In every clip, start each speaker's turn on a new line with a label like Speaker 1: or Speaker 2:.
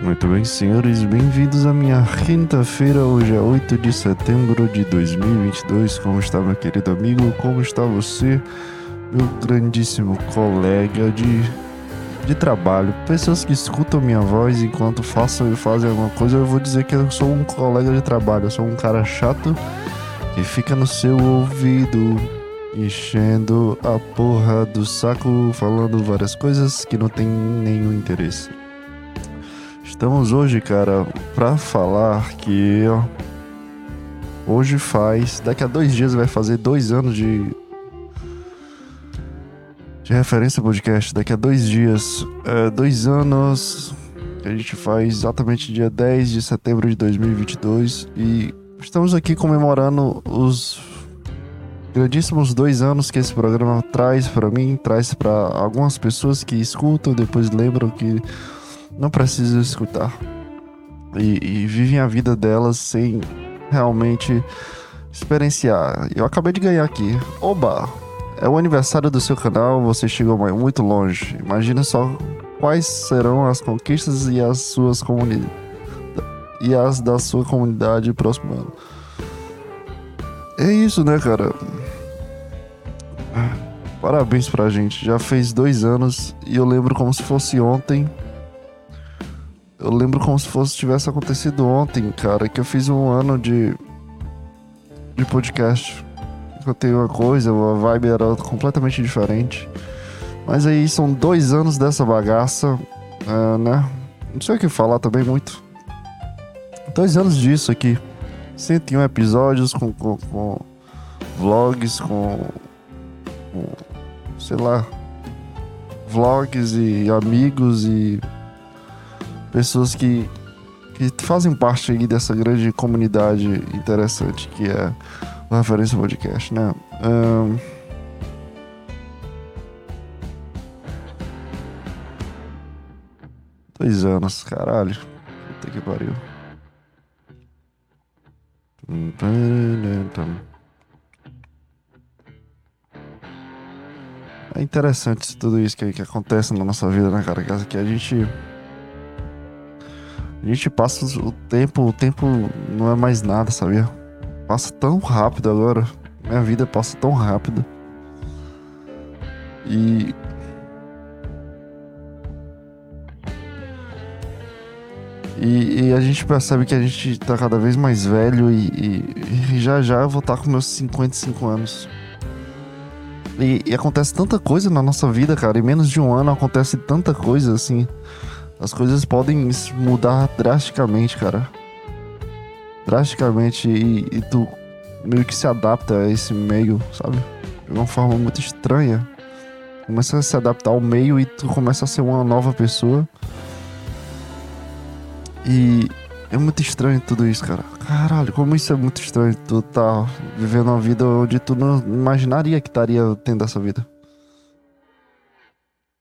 Speaker 1: Muito bem, senhores, bem-vindos à minha quinta-feira. Hoje é 8 de setembro de 2022. Como está, meu querido amigo? Como está você, meu grandíssimo colega de, de trabalho? Pessoas que escutam minha voz enquanto façam e fazem alguma coisa, eu vou dizer que eu sou um colega de trabalho. Eu sou um cara chato que fica no seu ouvido enchendo a porra do saco, falando várias coisas que não tem nenhum interesse. Estamos hoje, cara, pra falar que hoje faz. Daqui a dois dias vai fazer dois anos de. De referência podcast. Daqui a dois dias. É, dois anos que a gente faz exatamente dia 10 de setembro de 2022. E estamos aqui comemorando os grandíssimos dois anos que esse programa traz para mim, traz para algumas pessoas que escutam, depois lembram que não precisam escutar e, e vivem a vida delas sem realmente experienciar. Eu acabei de ganhar aqui. Oba! É o aniversário do seu canal, você chegou muito longe. Imagina só quais serão as conquistas e as suas comunidades e as da sua comunidade próximo ano. É isso, né, cara? Parabéns pra gente. Já fez dois anos e eu lembro como se fosse ontem. Eu lembro como se fosse tivesse acontecido ontem, cara, que eu fiz um ano de de podcast. Eu tenho uma coisa, a vibe era completamente diferente. Mas aí são dois anos dessa bagaça, é, né? Não sei o que falar também muito. Dois anos disso aqui. 101 episódios com, com, com vlogs, com, com sei lá, vlogs e amigos e pessoas que, que fazem parte aí dessa grande comunidade interessante que é o Referência Podcast, né? Um... Dois anos, caralho. Puta que pariu. É interessante tudo isso que, que acontece na nossa vida, né, cara? Que a gente. A gente passa o tempo, o tempo não é mais nada, sabia? Passa tão rápido agora. Minha vida passa tão rápido. E. E, e a gente percebe que a gente tá cada vez mais velho e, e, e já já eu vou estar com meus 55 anos. E, e, acontece tanta coisa na nossa vida, cara. Em menos de um ano acontece tanta coisa, assim. As coisas podem mudar drasticamente, cara. Drasticamente. E, e tu meio que se adapta a esse meio, sabe? De uma forma muito estranha. Começa a se adaptar ao meio e tu começa a ser uma nova pessoa. E é muito estranho tudo isso, cara. Caralho, como isso é muito estranho. Tu tá vivendo uma vida onde tu não imaginaria que estaria tendo essa vida.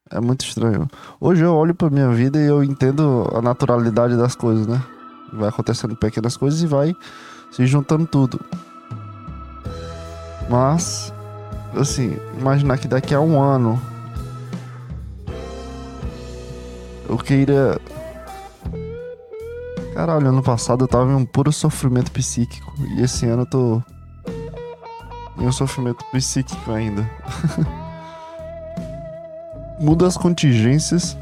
Speaker 1: É muito estranho. Hoje eu olho pra minha vida e eu entendo a naturalidade das coisas, né? Vai acontecendo pequenas coisas e vai se juntando tudo. Mas, assim, imaginar que daqui a um ano eu queira Caralho, ano passado eu tava em um puro sofrimento psíquico. E esse ano eu tô. em um sofrimento psíquico ainda. muda as contingências,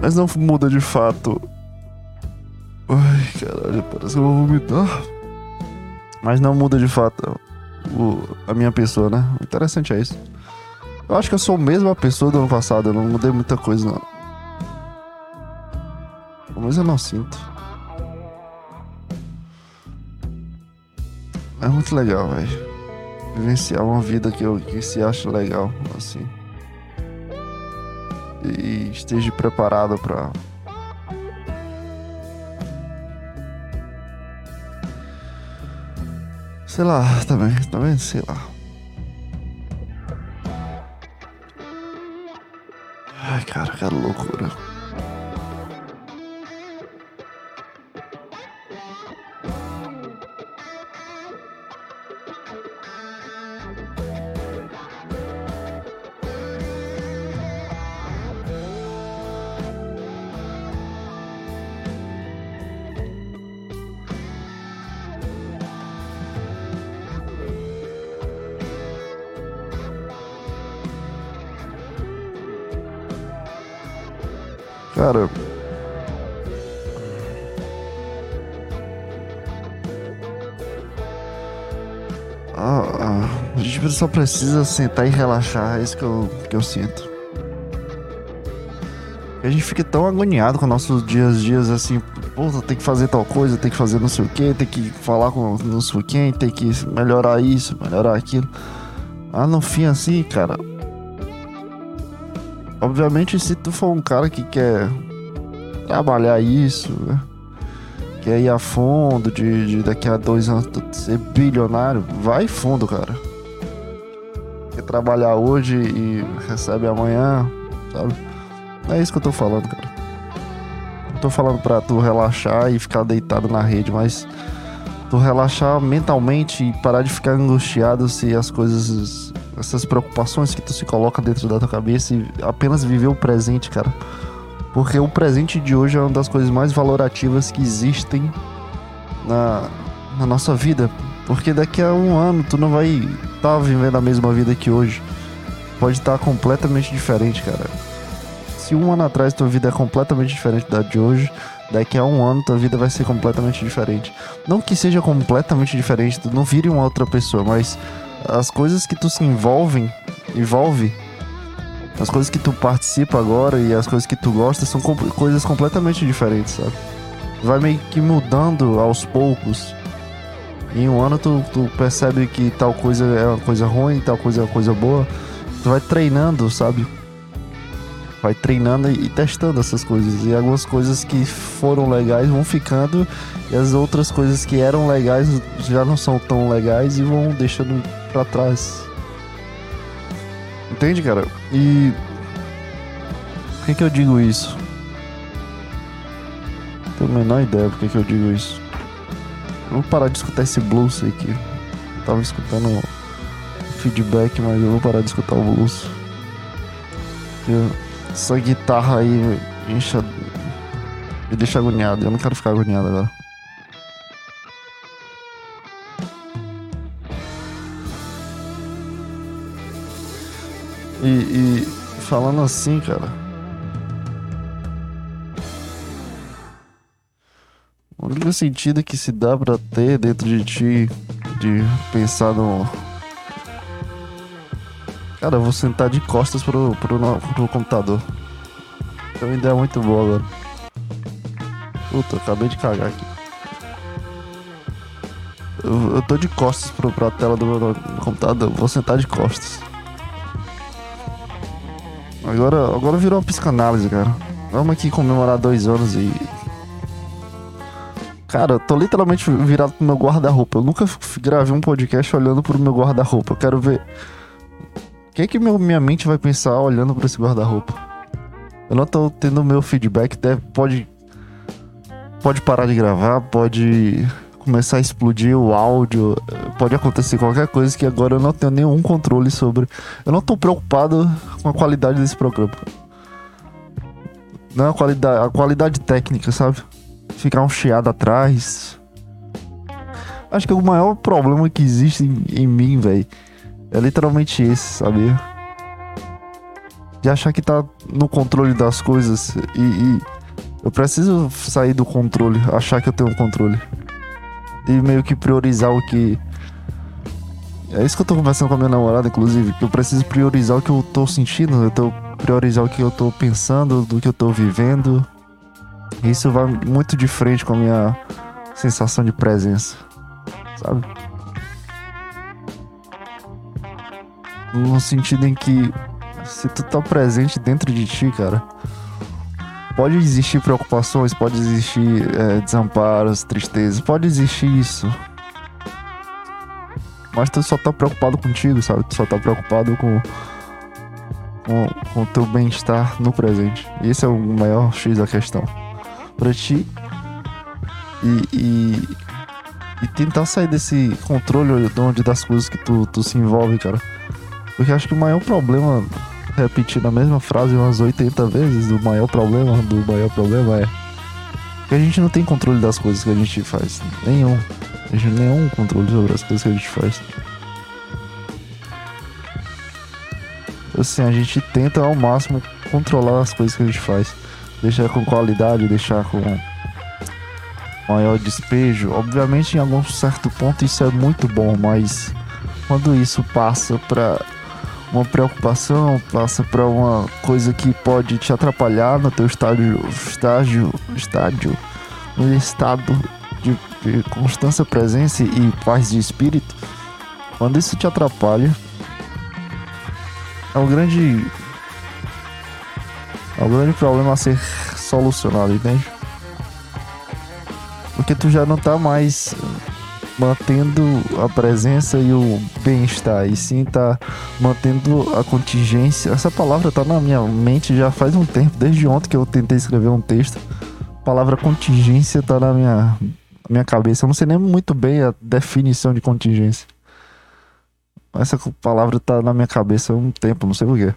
Speaker 1: mas não muda de fato. Ai, caralho, parece que eu vou vomitar. Mas não muda de fato o, a minha pessoa, né? O interessante é isso. Eu acho que eu sou a mesma pessoa do ano passado, eu não mudei muita coisa, não. Mas eu não sinto. É muito legal, velho. Vivenciar uma vida que, eu, que se acha legal, assim. E esteja preparado para Sei lá, também, tá vendo? Sei lá. Ai, cara, que loucura. Cara. Ah, ah, a gente só precisa sentar e relaxar, é isso que eu, que eu sinto. A gente fica tão agoniado com nossos dias dias assim, tem que fazer tal coisa, tem que fazer não sei o que, tem que falar com não sei quem, tem que melhorar isso, melhorar aquilo. Ah, no fim assim, cara. Obviamente se tu for um cara que quer trabalhar isso, né? quer ir a fundo, de, de daqui a dois anos ser bilionário, vai fundo, cara. Quer trabalhar hoje e recebe amanhã, sabe? É isso que eu tô falando, cara. Não tô falando pra tu relaxar e ficar deitado na rede, mas tu relaxar mentalmente e parar de ficar angustiado se as coisas, essas preocupações que tu se coloca dentro da tua cabeça e apenas viver o presente, cara. Porque o presente de hoje é uma das coisas mais valorativas que existem na, na nossa vida. Porque daqui a um ano tu não vai estar tá vivendo a mesma vida que hoje. Pode estar tá completamente diferente, cara se um ano atrás tua vida é completamente diferente da de hoje, daqui a um ano tua vida vai ser completamente diferente. Não que seja completamente diferente, tu não vire uma outra pessoa, mas as coisas que tu se envolvem, envolve, as coisas que tu participa agora e as coisas que tu gosta são coisas completamente diferentes, sabe? Vai meio que mudando aos poucos. Em um ano tu, tu percebe que tal coisa é uma coisa ruim, tal coisa é uma coisa boa. Tu vai treinando, sabe? vai treinando e testando essas coisas. E algumas coisas que foram legais vão ficando, e as outras coisas que eram legais já não são tão legais e vão deixando para trás. Entende, cara? E. Por que, que eu digo isso? Não tenho a menor ideia por que, que eu digo isso. Eu vou parar de escutar esse blues aqui. Eu tava escutando feedback, mas eu vou parar de escutar o blues. Essa guitarra aí me. Me deixa agoniado. Eu não quero ficar agoniado agora. E, e falando assim, cara. O único sentido que se dá pra ter dentro de ti de pensar no, Cara, eu vou sentar de costas pro, pro, pro computador. Tem uma ideia muito boa agora. Puta, acabei de cagar aqui. Eu, eu tô de costas pro, pra tela do meu computador. Vou sentar de costas. Agora, agora virou uma psicanálise, cara. Vamos aqui comemorar dois anos e. Cara, eu tô literalmente virado pro meu guarda-roupa. Eu nunca gravei um podcast olhando pro meu guarda-roupa. Eu quero ver o que, é que meu, minha mente vai pensar olhando para esse guarda-roupa? Eu não tô tendo meu feedback, deve, pode. Pode parar de gravar, pode começar a explodir o áudio, pode acontecer qualquer coisa que agora eu não tenho nenhum controle sobre. Eu não tô preocupado com a qualidade desse programa. Não a qualidade, a qualidade técnica, sabe? Ficar um chiado atrás. Acho que o maior problema que existe em, em mim, velho, é literalmente esse, sabe? De achar que tá no controle das coisas e, e eu preciso sair do controle, achar que eu tenho um controle. E meio que priorizar o que. É isso que eu tô conversando com a minha namorada, inclusive, que eu preciso priorizar o que eu tô sentindo, eu tô priorizar o que eu tô pensando, do que eu tô vivendo. Isso vai muito de frente com a minha sensação de presença, sabe? No sentido em que se tu tá presente dentro de ti, cara, pode existir preocupações, pode existir é, desamparos, tristezas, pode existir isso. Mas tu só tá preocupado contigo, sabe? Tu só tá preocupado com com, o teu bem-estar no presente. Esse é o maior X da questão. Pra ti. E, e, e tentar sair desse controle onde das coisas que tu, tu se envolve, cara. Porque acho que o maior problema, repetindo a mesma frase umas 80 vezes, o maior problema do maior problema é que a gente não tem controle das coisas que a gente faz. Nenhum. A gente nenhum controle sobre as coisas que a gente faz. Assim, a gente tenta ao máximo controlar as coisas que a gente faz. deixar com qualidade, deixar com maior despejo. Obviamente, em algum certo ponto, isso é muito bom, mas quando isso passa para uma preocupação, passa para uma coisa que pode te atrapalhar no teu estágio, estágio, estádio, no estado de, de constância, presença e paz de espírito, quando isso te atrapalha, é um grande é um grande problema a ser solucionado, entende? Porque tu já não tá mais mantendo a presença e o bem-estar, e sim tá mantendo a contingência. Essa palavra tá na minha mente já faz um tempo, desde ontem que eu tentei escrever um texto. A palavra contingência tá na minha, minha cabeça. Eu não sei nem muito bem a definição de contingência. Essa palavra tá na minha cabeça há um tempo, não sei porquê.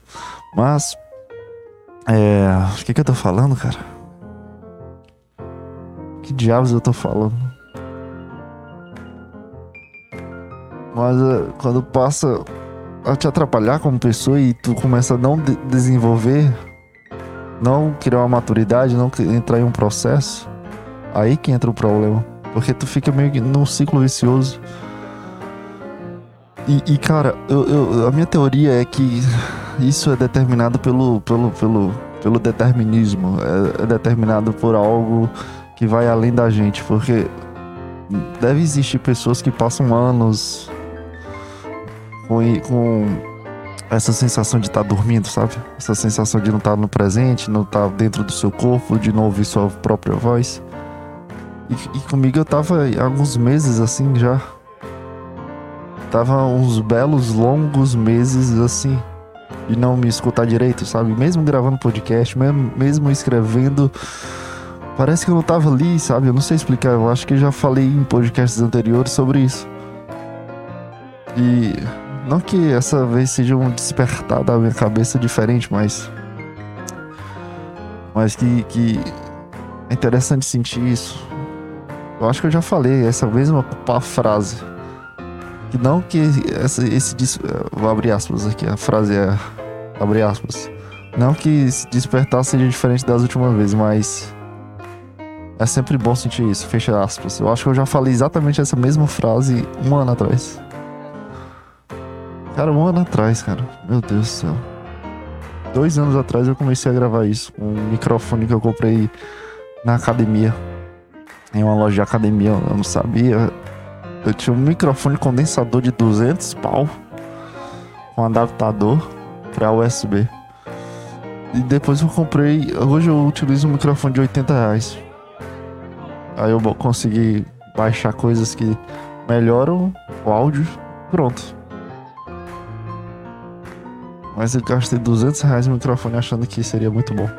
Speaker 1: Mas. É. O que, que eu tô falando, cara? Que diabos eu tô falando? Mas uh, quando passa a te atrapalhar como pessoa e tu começa a não de desenvolver, não criar uma maturidade, não entrar em um processo, aí que entra o problema. Porque tu fica meio que num ciclo vicioso. E, e cara, eu, eu, a minha teoria é que isso é determinado pelo, pelo, pelo, pelo determinismo. É, é determinado por algo que vai além da gente. Porque deve existir pessoas que passam anos com, com essa sensação de estar tá dormindo, sabe? Essa sensação de não estar tá no presente, não estar tá dentro do seu corpo, de não ouvir sua própria voz. E, e comigo eu tava há alguns meses assim já. Tava uns belos, longos meses assim. De não me escutar direito, sabe? Mesmo gravando podcast, mesmo, mesmo escrevendo. Parece que eu não tava ali, sabe? Eu não sei explicar. Eu acho que já falei em podcasts anteriores sobre isso. E não que essa vez seja um despertar da minha cabeça diferente, mas. Mas que, que é interessante sentir isso. Eu acho que eu já falei essa mesma frase. Que não que essa, esse. Vou abrir aspas aqui, a frase é. Abre aspas. Não que despertar seja diferente das últimas vezes, mas. É sempre bom sentir isso, fecha aspas. Eu acho que eu já falei exatamente essa mesma frase um ano atrás. Cara, um ano atrás, cara. Meu Deus do céu. Dois anos atrás eu comecei a gravar isso. Um microfone que eu comprei na academia. Em uma loja de academia, eu não sabia. Eu tinha um microfone condensador de 200 pau. Com adaptador pra USB. E depois eu comprei. Hoje eu utilizo um microfone de 80 reais. Aí eu consegui baixar coisas que melhoram o áudio. Pronto. Mas eu gastei 200 reais no microfone achando que seria muito bom.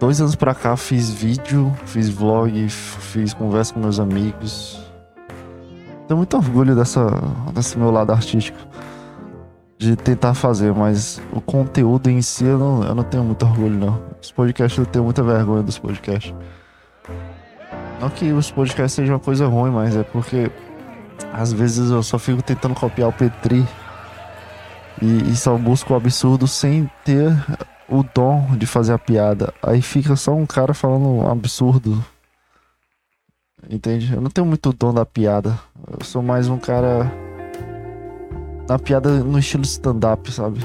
Speaker 1: Dois anos pra cá fiz vídeo, fiz vlog, fiz conversa com meus amigos. Tenho muito orgulho dessa, desse meu lado artístico. De tentar fazer, mas o conteúdo em si eu não, eu não tenho muito orgulho, não. Os podcasts eu tenho muita vergonha dos podcasts. Não que os podcasts sejam uma coisa ruim, mas é porque às vezes eu só fico tentando copiar o Petri e, só busca o absurdo sem ter o dom de fazer a piada. Aí fica só um cara falando um absurdo. Entende? Eu não tenho muito dom da piada. Eu sou mais um cara. Na piada no estilo stand-up, sabe?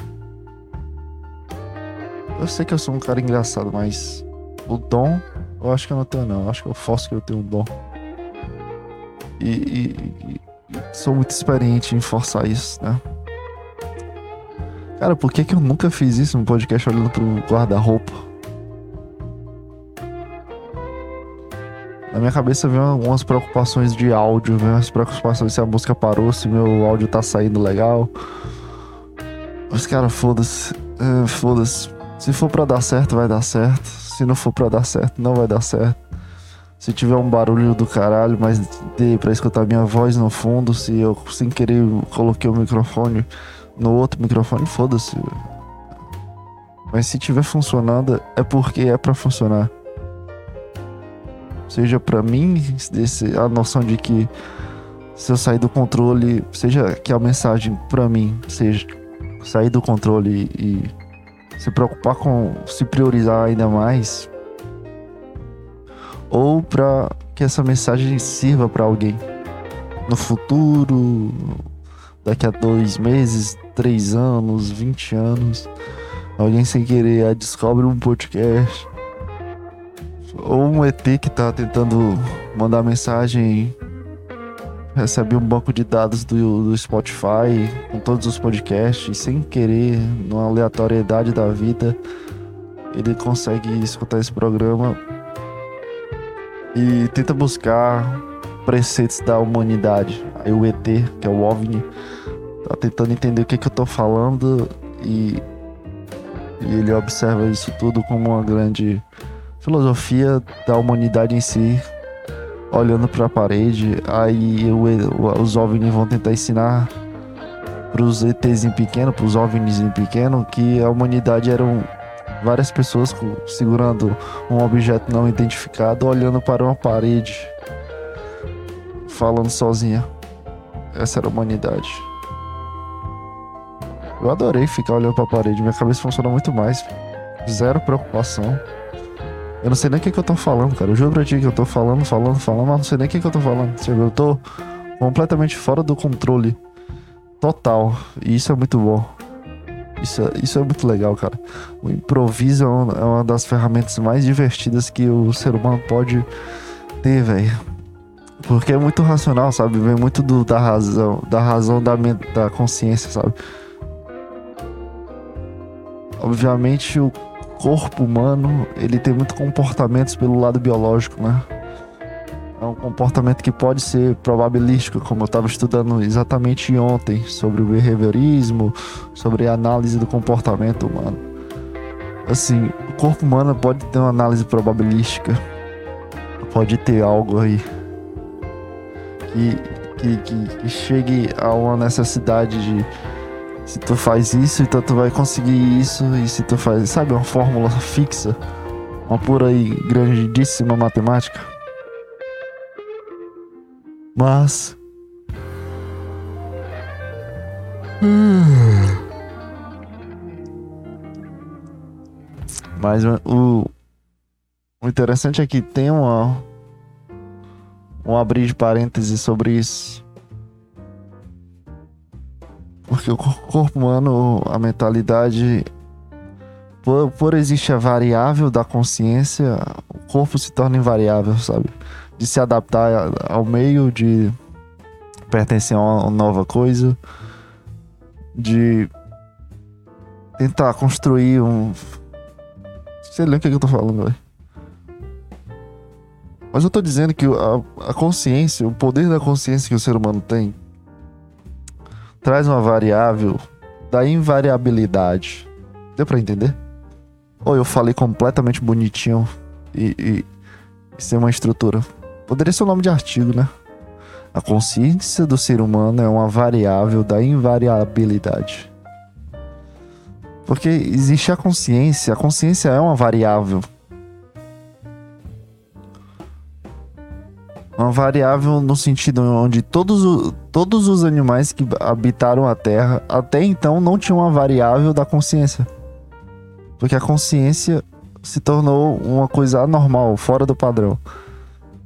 Speaker 1: Eu sei que eu sou um cara engraçado, mas o dom eu acho que eu não tenho, não. Eu acho que eu faço que eu tenho um dom. E, e, e sou muito experiente em forçar isso, né? Cara, por que, que eu nunca fiz isso no podcast olhando pro guarda-roupa? Na minha cabeça vem algumas preocupações de áudio, vem umas preocupações se a música parou, se meu áudio tá saindo legal. Mas, cara, foda-se. É, foda-se. Se for pra dar certo, vai dar certo. Se não for pra dar certo, não vai dar certo. Se tiver um barulho do caralho, mas dê pra escutar minha voz no fundo, se eu sem querer coloquei o microfone no outro microfone, foda-se. Mas se tiver funcionando, é porque é para funcionar. Seja para mim, desse, a noção de que se eu sair do controle, seja que a mensagem para mim seja sair do controle e se preocupar com se priorizar ainda mais, ou para que essa mensagem sirva para alguém no futuro, daqui a dois meses, três anos, vinte anos, alguém sem querer descobre um podcast ou um ET que tá tentando mandar mensagem recebe um banco de dados do, do Spotify com todos os podcasts sem querer, numa aleatoriedade da vida, ele consegue escutar esse programa e tenta buscar preceitos da humanidade. Aí o ET, que é o OVNI, tá tentando entender o que, que eu tô falando e, e ele observa isso tudo como uma grande filosofia da humanidade em si, olhando para a parede. Aí os OVNIs vão tentar ensinar para os ETs em pequeno, para os OVNIs em pequeno, que a humanidade eram várias pessoas segurando um objeto não identificado, olhando para uma parede, falando sozinha. Essa era a humanidade. Eu adorei ficar olhando para a parede, minha cabeça funciona muito mais. Zero preocupação. Eu não sei nem o que, que eu tô falando, cara. Eu juro pra ti que eu tô falando, falando, falando, mas não sei nem o que, que eu tô falando. Eu tô completamente fora do controle total. E isso é muito bom. Isso é, isso é muito legal, cara. O improviso é, é uma das ferramentas mais divertidas que o ser humano pode ter, velho. Porque é muito racional, sabe? Vem muito do, da razão, da razão da, da consciência, sabe? Obviamente o corpo humano, ele tem muito comportamentos pelo lado biológico, né? É um comportamento que pode ser probabilístico, como eu estava estudando exatamente ontem sobre o behaviorismo, sobre a análise do comportamento humano. Assim, o corpo humano pode ter uma análise probabilística, pode ter algo aí que, que, que, que chegue a uma necessidade de se tu faz isso, então tu vai conseguir isso. E se tu faz, sabe, uma fórmula fixa, uma pura e grandíssima matemática. Mas. Mas o, o interessante é que tem uma, um abrir de parênteses sobre isso. Porque o corpo humano, a mentalidade, por, por existir a variável da consciência, o corpo se torna invariável, sabe? De se adaptar ao meio, de pertencer a uma nova coisa, de tentar construir um. Sei lá o que, é que eu tô falando, velho. Mas eu tô dizendo que a, a consciência, o poder da consciência que o ser humano tem, traz uma variável da invariabilidade. Deu para entender? Ou eu falei completamente bonitinho e, e, e sem uma estrutura? Poderia ser o um nome de artigo, né? A consciência do ser humano é uma variável da invariabilidade. Porque existe a consciência, a consciência é uma variável uma variável no sentido onde todos, todos os animais que habitaram a Terra até então não tinham uma variável da consciência. Porque a consciência se tornou uma coisa anormal, fora do padrão.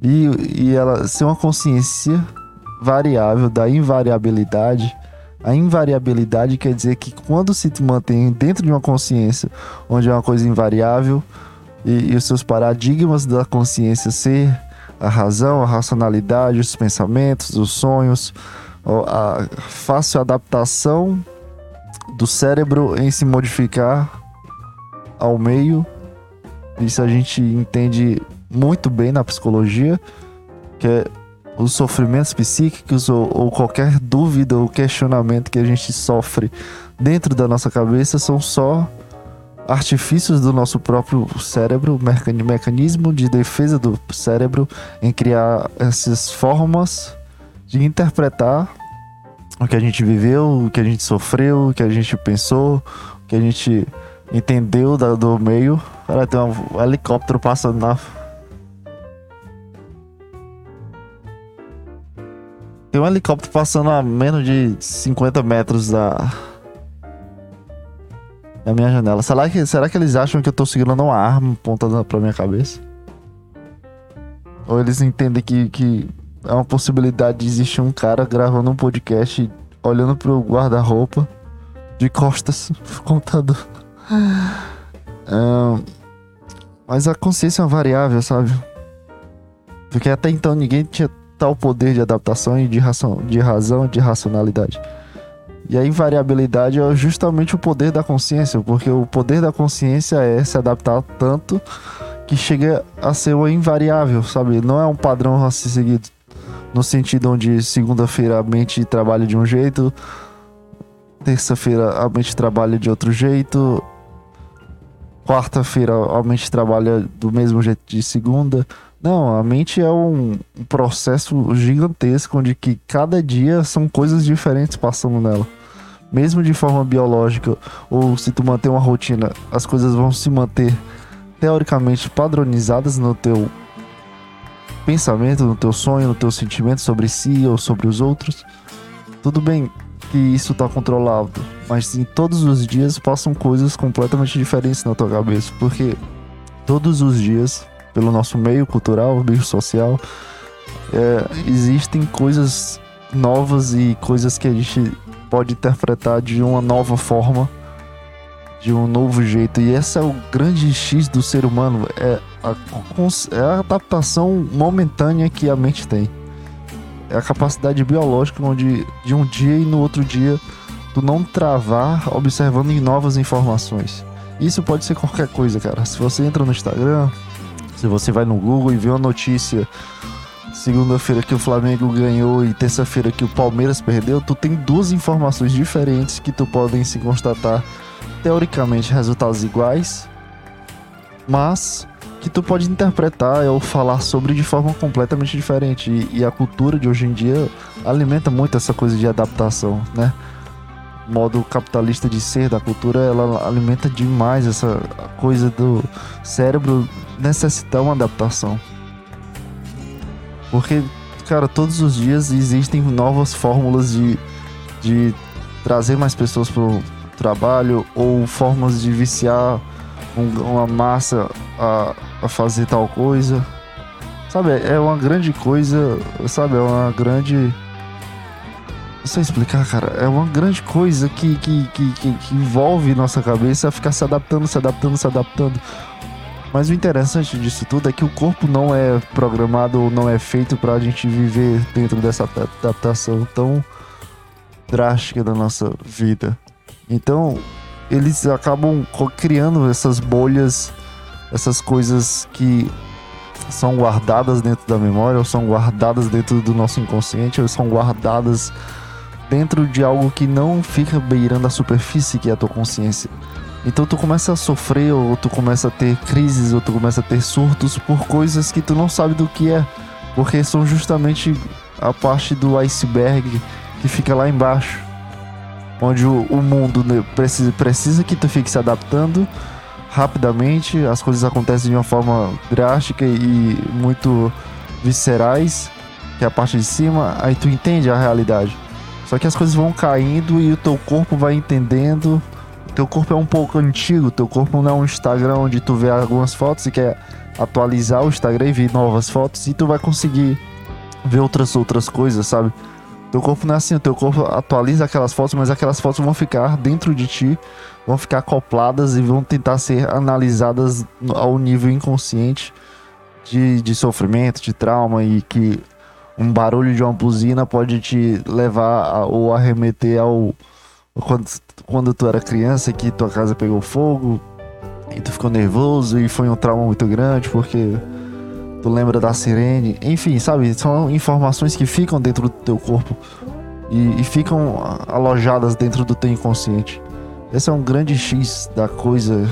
Speaker 1: E, e ela ser uma consciência variável da invariabilidade. A invariabilidade quer dizer que quando se mantém dentro de uma consciência onde é uma coisa invariável e, e os seus paradigmas da consciência ser a razão, a racionalidade, os pensamentos, os sonhos, a fácil adaptação do cérebro em se modificar ao meio. Isso a gente entende muito bem na psicologia, que é os sofrimentos psíquicos ou, ou, qualquer dúvida ou questionamento que a gente sofre dentro da nossa cabeça são só artifícios do nosso próprio cérebro, mecanismo de defesa do cérebro em criar essas formas de interpretar o que a gente viveu, o que a gente sofreu, o que a gente pensou, o que a gente entendeu do meio. Cara, tem um helicóptero passando na. Tem um helicóptero passando a menos de 50 metros da, na minha janela. Será que, será que eles acham que eu tô segurando uma arma apontada pra minha cabeça? Ou eles entendem que, que é uma possibilidade de existir um cara gravando um podcast olhando pro guarda-roupa de costas pro computador. um, mas a consciência é uma variável, sabe? Porque até então ninguém tinha tal poder de adaptação e de, ração, de razão e de racionalidade. E a invariabilidade é justamente o poder da consciência, porque o poder da consciência é se adaptar tanto que chega a ser uma invariável, sabe? Não é um padrão a ser seguido. No sentido onde segunda-feira a mente trabalha de um jeito, terça-feira a mente trabalha de outro jeito, quarta-feira a mente trabalha do mesmo jeito de segunda. Não, a mente é um, processo gigantesco onde que cada dia são coisas diferentes passando nela. Mesmo de forma biológica, ou se tu manter uma rotina, as coisas vão se manter teoricamente padronizadas no teu pensamento, no teu sonho, no teu sentimento sobre si ou sobre os outros. Tudo bem que isso tá controlado, mas em todos os dias passam coisas completamente diferentes na tua cabeça, porque todos os dias, pelo nosso meio cultural, meio social, é, existem coisas novas e coisas que a gente pode interpretar de uma nova forma de um novo jeito. E esse é o grande X do ser humano, é a, é a adaptação momentânea que a mente tem. É a capacidade biológica onde de um dia e no outro dia tu não travar observando novas informações. Isso pode ser qualquer coisa, cara. Se você entra no Instagram, se você vai no Google e vê uma notícia segunda-feira que o Flamengo ganhou e terça-feira que o Palmeiras perdeu, tu tem duas informações diferentes que tu podem se constatar teoricamente resultados iguais, mas que tu pode interpretar ou falar sobre de forma completamente diferente. E, e, a cultura de hoje em dia alimenta muito essa coisa de adaptação, né? Modo capitalista de ser da cultura, ela alimenta demais essa coisa do cérebro necessitar uma adaptação. Porque, cara, todos os dias existem novas fórmulas de, de trazer mais pessoas pro, trabalho ou formas de viciar um, uma massa a, a fazer tal coisa. Sabe, é uma grande coisa, sabe, é uma grande. Sei explicar, cara. É uma grande coisa que, que, que, que, que envolve nossa cabeça ficar se adaptando, se adaptando, se adaptando. Mas o interessante disso tudo é que o corpo não é programado ou não é feito para a gente viver dentro dessa adaptação tão drástica da nossa vida. Então, eles acabam criando essas bolhas, essas coisas que são guardadas dentro da memória, ou são guardadas dentro do nosso inconsciente, ou são guardadas dentro de algo que não fica beirando a superfície que é a tua consciência. Então tu começa a sofrer, ou tu começa a ter crises, ou tu começa a ter surtos por coisas que tu não sabe do que é, porque são justamente a parte do iceberg que fica lá embaixo onde o, o mundo né, precisa, precisa que tu fique se adaptando rapidamente, as coisas acontecem de uma forma drástica e muito viscerais, que é a parte de cima, aí tu entende a realidade. Só que as coisas vão caindo e o teu corpo vai entendendo. Teu corpo é um pouco antigo, teu corpo não é um Instagram onde tu vê algumas fotos e quer atualizar o Instagram e ver novas fotos e tu vai conseguir ver outras outras coisas, sabe? Teu corpo não é assim, o teu corpo atualiza aquelas fotos, mas aquelas fotos vão ficar dentro de ti, vão ficar acopladas e vão tentar ser analisadas ao nível inconsciente de, de sofrimento, de trauma e que um barulho de uma buzina pode te levar a, ou arremeter ao quando, quando tu era criança que tua casa pegou fogo e tu ficou nervoso e foi um trauma muito grande porque tu lembra da sirene, enfim, sabe? São informações que ficam dentro do teu corpo e, e ficam alojadas dentro do teu inconsciente. Esse é um grande X da coisa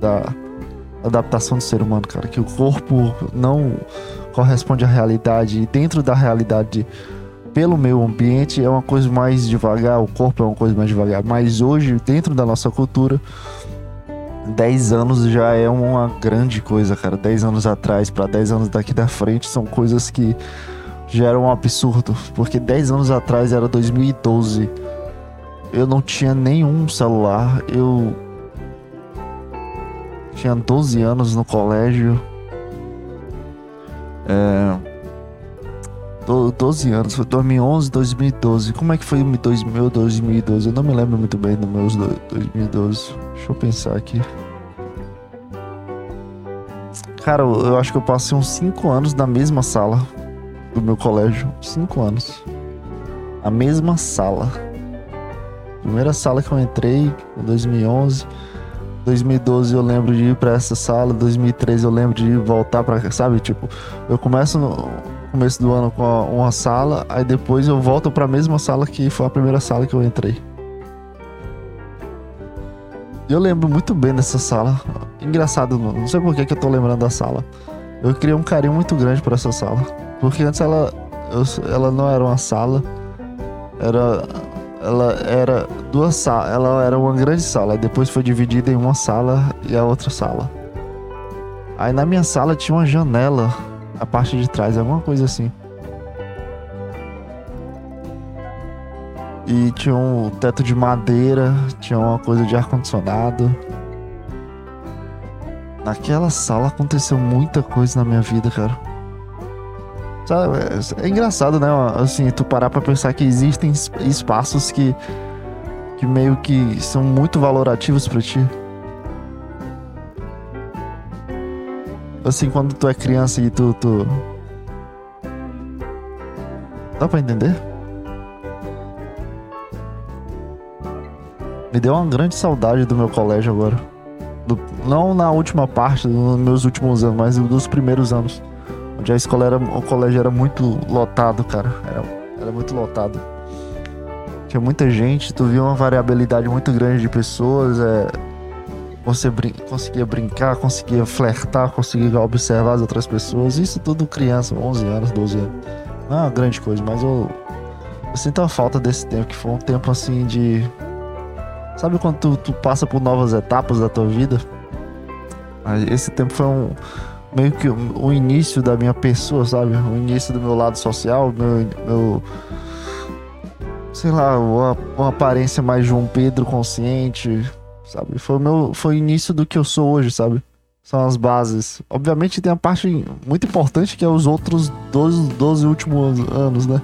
Speaker 1: da adaptação do ser humano, cara, que o corpo não corresponde à realidade e dentro da realidade pelo meio ambiente é uma coisa mais devagar, o corpo é uma coisa mais devagar, mas hoje dentro da nossa cultura 10 anos já é uma grande coisa, cara. 10 anos atrás para 10 anos daqui da frente são coisas que já eram um absurdo, porque 10 anos atrás era 2012. Eu não tinha nenhum celular, eu tinha 12 anos no colégio. É, 12 anos, foi 2011, 2012. Como é que foi o 2000, 2012? Eu não me lembro muito bem do meus 2012. Deixa eu pensar aqui. Cara, eu acho que eu passei uns 5 anos na mesma sala do meu colégio. 5 anos. A mesma sala. Primeira sala que eu entrei, em 2011. 2012 eu lembro de ir para essa sala, 2013 eu lembro de voltar para, sabe, tipo, eu começo no começo do ano com uma sala, aí depois eu volto para a mesma sala que foi a primeira sala que eu entrei. Eu lembro muito bem dessa sala. Engraçado, não sei por que, que eu tô lembrando da sala. Eu criei um carinho muito grande por essa sala. Porque antes ela, eu, ela não era uma sala. Era ela era duas ela era uma grande sala, depois foi dividida em uma sala e a outra sala. Aí na minha sala tinha uma janela, a parte de trás, alguma coisa assim. E tinha um teto de madeira, tinha uma coisa de ar condicionado. Naquela sala aconteceu muita coisa na minha vida, cara. Sabe, é, é engraçado, né? Assim, tu parar pra pensar que existem espaços que, que meio que são muito valorativos para ti. Assim, quando tu é criança e tu, tu. Dá pra entender? Me deu uma grande saudade do meu colégio agora. Do, não na última parte, nos meus últimos anos, mas dos primeiros anos. Onde a escola era. O colégio era muito lotado, cara. Era, era muito lotado. Tinha muita gente, tu via uma variabilidade muito grande de pessoas. É, você brin conseguia brincar, conseguia flertar, conseguia observar as outras pessoas. Isso tudo criança, 11 anos, 12 anos. Não é uma grande coisa, mas eu, eu sinto a falta desse tempo, que foi um tempo assim de. Sabe quando tu, tu passa por novas etapas da tua vida? Esse tempo foi um meio que o início da minha pessoa, sabe? O início do meu lado social, meu, meu sei lá, uma, uma aparência mais João Pedro consciente, sabe? Foi o meu, foi o início do que eu sou hoje, sabe? São as bases. Obviamente tem a parte muito importante que é os outros 12, 12 últimos anos, né?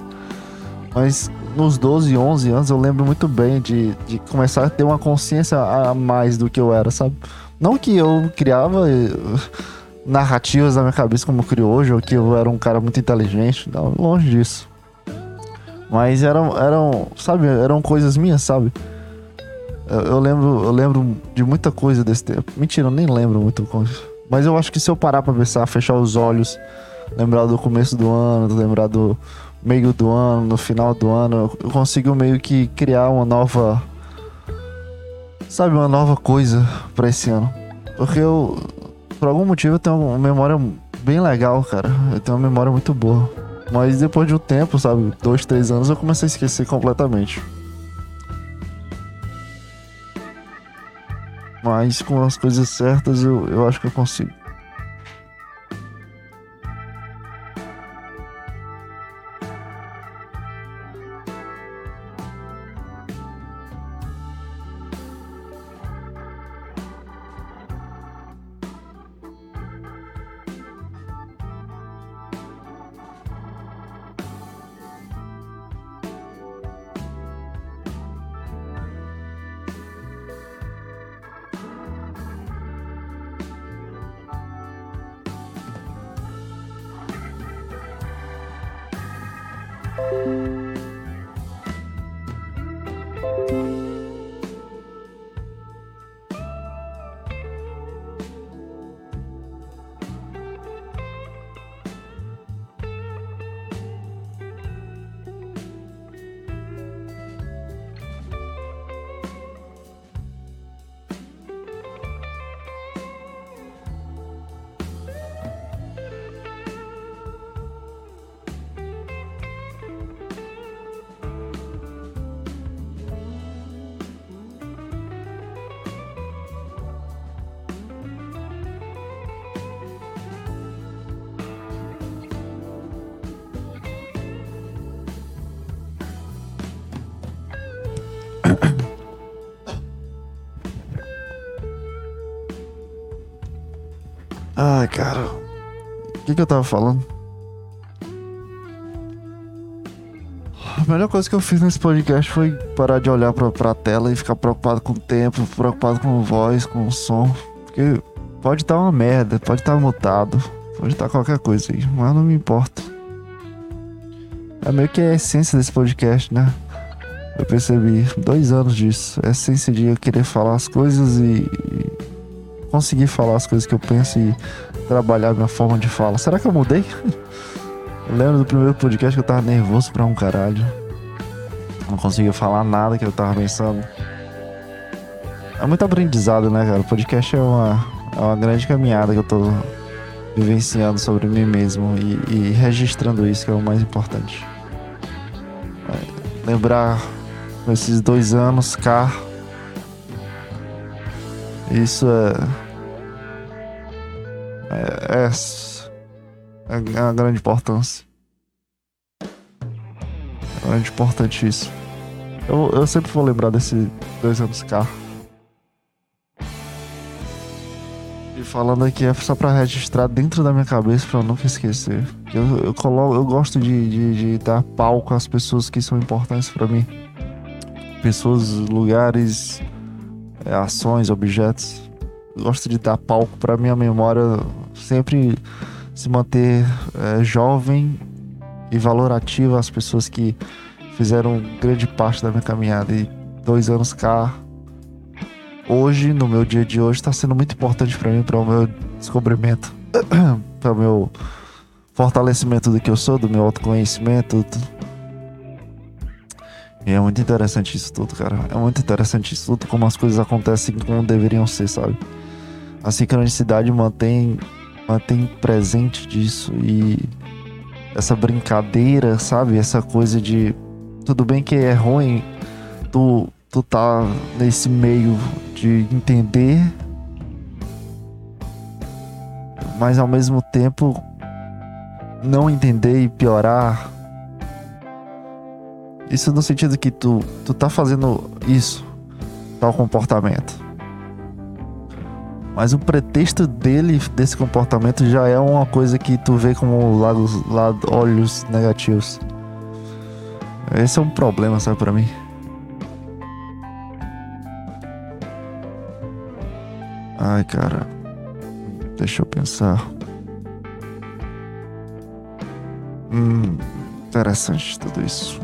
Speaker 1: Mas nos 12, 11 anos eu lembro muito bem de, de começar a ter uma consciência a mais do que eu era, sabe? Não que eu criava. Eu narrativas na minha cabeça como eu crio hoje, ou que eu era um cara muito inteligente. Não, longe disso. Mas eram, eram, sabe, eram coisas minhas, sabe? Eu, eu, lembro, eu lembro de muita coisa desse tempo. Mentira, eu nem lembro muito coisa. Mas eu acho que se eu parar pra pensar, fechar os olhos, lembrar do começo do ano, lembrar do meio do ano, no final do ano, eu consigo meio que criar uma nova. Sabe, uma nova coisa para esse ano. Porque eu, por algum motivo eu tenho uma memória bem legal, cara. Eu tenho uma memória muito boa. Mas depois de um tempo, sabe, dois, três anos, eu comecei a esquecer completamente. Mas com as coisas certas eu, eu acho que eu consigo. Ai, cara. O que, que eu tava falando? A melhor coisa que eu fiz nesse podcast foi parar de olhar pra, pra tela e ficar preocupado com o tempo, preocupado com voz, com o som. Porque pode estar tá uma merda, pode estar tá mutado, pode estar tá qualquer coisa aí, mas não me importa. É meio que a essência desse podcast, né? Eu percebi dois anos disso. A essência de eu querer falar as coisas e conseguir falar as coisas que eu penso e trabalhar minha forma de fala. Será que eu mudei? Eu lembro do primeiro podcast que eu tava nervoso pra um caralho. Não conseguia falar nada que eu tava pensando. É muito aprendizado, né, cara? O podcast é uma, é uma grande caminhada que eu tô vivenciando sobre mim mesmo e, e registrando isso, que é o mais importante. É, lembrar esses dois anos cá. Isso é. É, é é uma grande importância. É grande importante isso. Eu, eu sempre vou lembrar desses dois anos cá. E falando aqui é só pra registrar dentro da minha cabeça pra eu nunca esquecer. Eu, eu, eu gosto de, de, de dar palco às pessoas que são importantes para mim. Pessoas, lugares, é, ações, objetos. Gosto de dar palco pra minha memória sempre se manter é, jovem e valorativa às pessoas que fizeram grande parte da minha caminhada. E dois anos cá, hoje, no meu dia de hoje, está sendo muito importante para mim, para o meu descobrimento, para o meu fortalecimento do que eu sou, do meu autoconhecimento. E é muito interessante isso tudo, cara. É muito interessante isso tudo, como as coisas acontecem como deveriam ser, sabe? A sincronicidade mantém mantém presente disso e essa brincadeira, sabe? Essa coisa de tudo bem que é ruim, tu, tu tá nesse meio de entender, mas ao mesmo tempo não entender e piorar. Isso no sentido que tu, tu tá fazendo isso, tal comportamento. Mas o pretexto dele, desse comportamento, já é uma coisa que tu vê como lados, lado, olhos negativos. Esse é um problema, sabe, pra mim. Ai, cara. Deixa eu pensar. Hum, interessante tudo isso.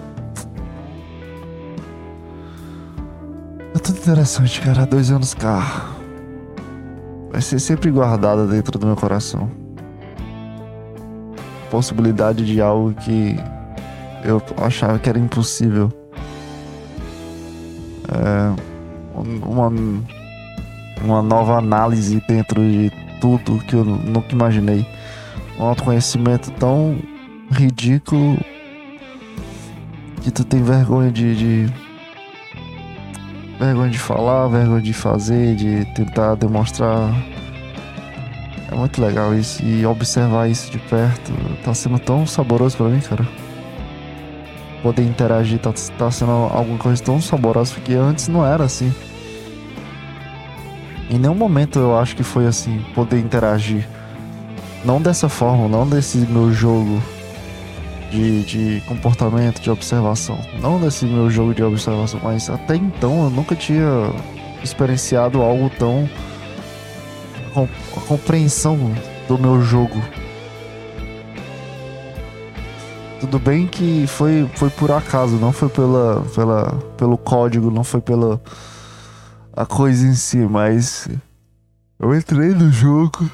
Speaker 1: É tudo interessante, cara. Dois anos cá vai ser sempre guardada dentro do meu coração. Possibilidade de algo que eu achava que era impossível. É, uma, uma nova análise dentro de tudo que eu nunca imaginei. Um autoconhecimento tão ridículo que tu tem vergonha de, de vergonha de falar, vergonha de fazer, de tentar demonstrar. É muito legal isso e observar isso de perto tá sendo tão saboroso para mim, cara. Poder interagir tá, tá sendo alguma coisa tão saborosa porque antes não era assim. Em nenhum momento eu acho que foi assim, poder interagir. Não dessa forma, não desse meu jogo de, de comportamento, de observação. Não desse meu jogo de observação, mas até então eu nunca tinha experienciado algo tão. a compreensão do meu jogo. Tudo bem que foi, foi por acaso, não foi pela, pela, pelo código, não foi pela a coisa em si, mas eu entrei no jogo.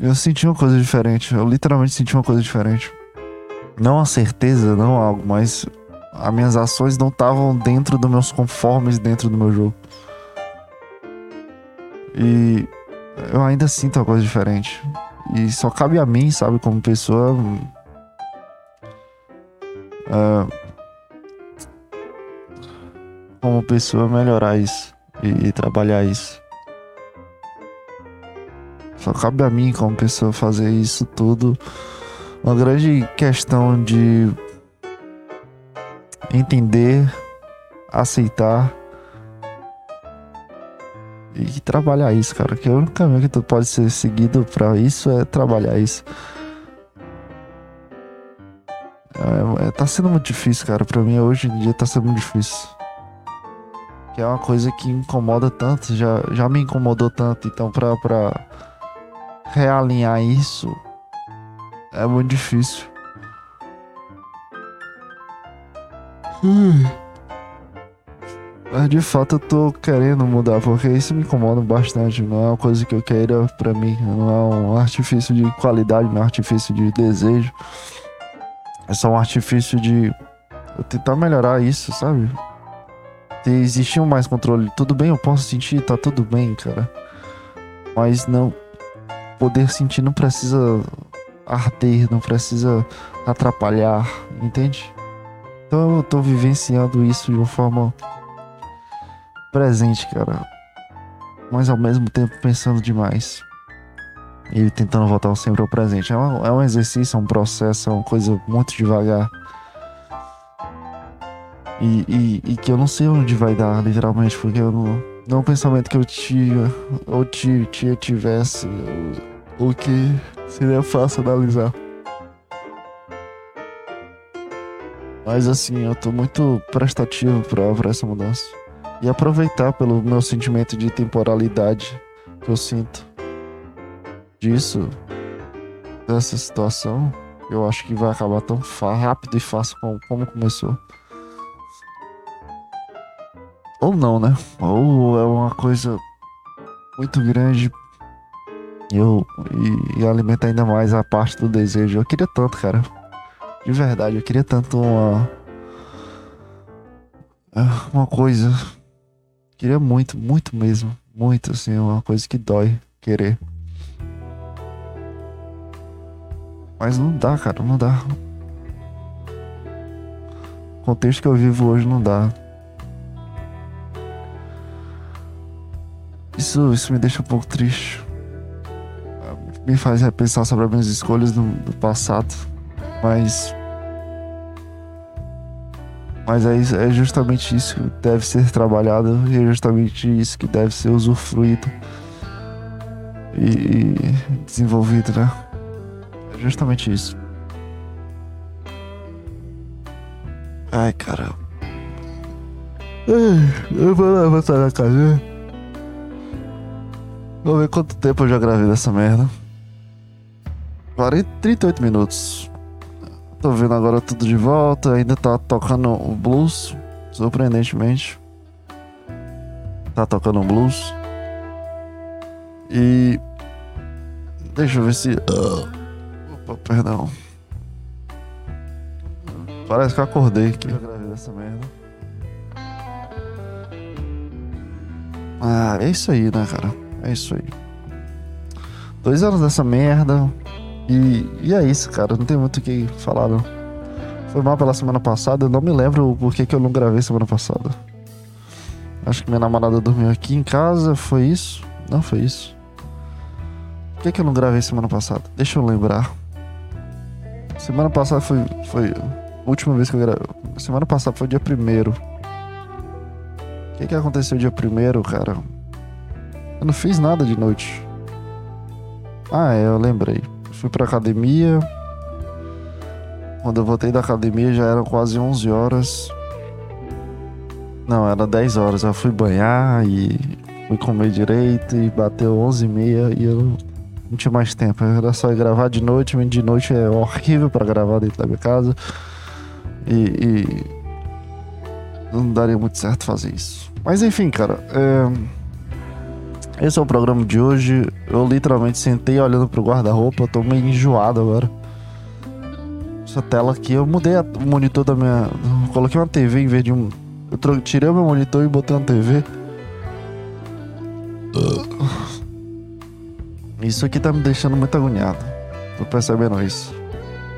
Speaker 1: Eu senti uma coisa diferente. Eu literalmente senti uma coisa diferente não a certeza, não algo, mas as minhas ações não estavam dentro dos meus conformes dentro do meu jogo. E eu ainda sinto uma coisa diferente. E só cabe a mim, sabe, como pessoa. Uh, como pessoa, melhorar isso e, e trabalhar isso. Só cabe a mim, como pessoa, fazer isso tudo uma grande questão de entender, aceitar e trabalhar isso, cara. Que o único caminho que tu pode ser seguido para isso é trabalhar isso. É, é, tá sendo muito difícil, cara. Pra mim, hoje em dia, tá sendo muito difícil. Que é uma coisa que incomoda tanto, já, já me incomodou tanto. Então, pra, pra realinhar isso, é muito difícil. Hum. Mas de fato eu tô querendo mudar, porque isso me incomoda bastante. Não é uma coisa que eu queira pra mim. Não é um artifício de qualidade, não é um artifício de desejo. É só um artifício de eu tentar melhorar isso, sabe? Ter existir um mais controle. Tudo bem, eu posso sentir, tá tudo bem, cara. Mas não. Poder sentir não precisa arder, não precisa atrapalhar, entende? Então eu tô vivenciando isso de uma forma presente, cara. Mas ao mesmo tempo pensando demais. E tentando voltar sempre ao presente. É um, é um exercício, é um processo, é uma coisa muito devagar. E, e, e, que eu não sei onde vai dar, literalmente, porque eu não, não é um pensamento que eu tinha, ou tinha, tivesse, o que seria fácil analisar. Mas assim, eu tô muito prestativo pra, pra essa mudança e aproveitar pelo meu sentimento de temporalidade que eu sinto disso, dessa situação. Eu acho que vai acabar tão rápido e fácil como, como começou. Ou não, né? Ou é uma coisa muito grande eu, e, e alimenta ainda mais a parte do desejo. Eu queria tanto, cara. De verdade, eu queria tanto uma. Uma coisa Queria muito, muito mesmo. Muito, assim, uma coisa que dói querer. Mas não dá, cara, não dá. O contexto que eu vivo hoje não dá. Isso, isso me deixa um pouco triste. Me faz repensar sobre as minhas escolhas do, do passado. Mas mas é, é justamente isso que deve ser trabalhado e é justamente isso que deve ser usufruído e, e desenvolvido, né? É justamente isso. Ai, caramba. Eu vou levantar na cadeira. Vamos ver quanto tempo eu já gravei dessa merda. 40, 38 minutos. Tô vendo agora tudo de volta, ainda tá tocando o blues, surpreendentemente. Tá tocando o blues. E. Deixa eu ver se. Uh... Opa, perdão. Parece que eu acordei aqui. Eu gravei essa merda. Ah, é isso aí, né, cara? É isso aí. Dois anos dessa merda. E, e é isso, cara. Não tem muito o que falar, não. Foi mal pela semana passada. Eu não me lembro por que, eu não gravei semana passada. Acho que minha namorada dormiu aqui em casa. Foi isso? Não, foi isso. Por que, que eu não gravei semana passada? Deixa eu lembrar. Semana passada foi. Foi a última vez que eu gravei. Semana passada foi dia primeiro. O que, que aconteceu dia primeiro, cara? Eu não fiz nada de noite. Ah, é, eu lembrei fui pra academia. Quando eu voltei da academia já eram quase 11 horas. Não, era 10 horas. Eu fui banhar e fui comer direito e bateu 11 e meia e eu não tinha mais tempo. Era só gravar de noite. De noite é horrível para gravar dentro da minha casa. E, e, não daria muito certo fazer isso. Mas enfim, cara. É... Esse é o programa de hoje. Eu literalmente sentei olhando pro guarda-roupa, tô meio enjoado agora. Essa tela aqui, eu mudei o monitor da minha. coloquei uma TV em vez de um. Eu tirei o meu monitor e botei uma TV. Isso aqui tá me deixando muito agoniado. Tô percebendo isso.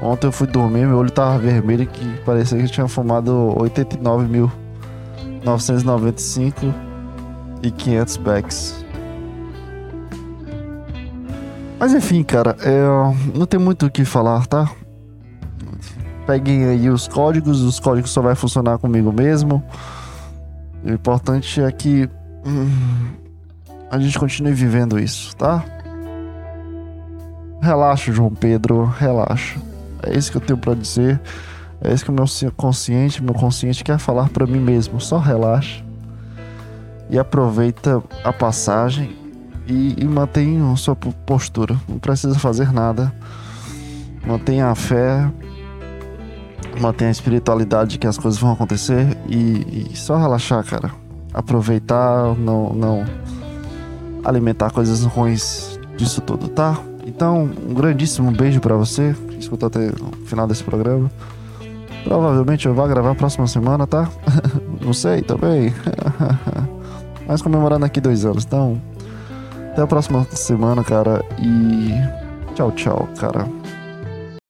Speaker 1: Ontem eu fui dormir, meu olho tava vermelho que parecia que eu tinha fumado 89 mil 995 e 500 packs. Mas enfim, cara, é, não tem muito o que falar, tá? Peguem aí os códigos, os códigos só vai funcionar comigo mesmo. O importante é que hum, a gente continue vivendo isso, tá? Relaxa, João Pedro, relaxa. É isso que eu tenho para dizer. É isso que o meu consciente, meu consciente quer falar para mim mesmo. Só relaxa e aproveita a passagem e, e mantenha a sua postura. Não precisa fazer nada. Mantenha a fé, mantenha a espiritualidade de que as coisas vão acontecer e, e só relaxar, cara. Aproveitar, não, não alimentar coisas ruins disso tudo, tá? Então, um grandíssimo beijo para você que escutou até o final desse programa. Provavelmente eu vou gravar a próxima semana, tá? Não sei também. Mas comemorando aqui dois anos. Então, até a próxima semana, cara. E tchau, tchau, cara.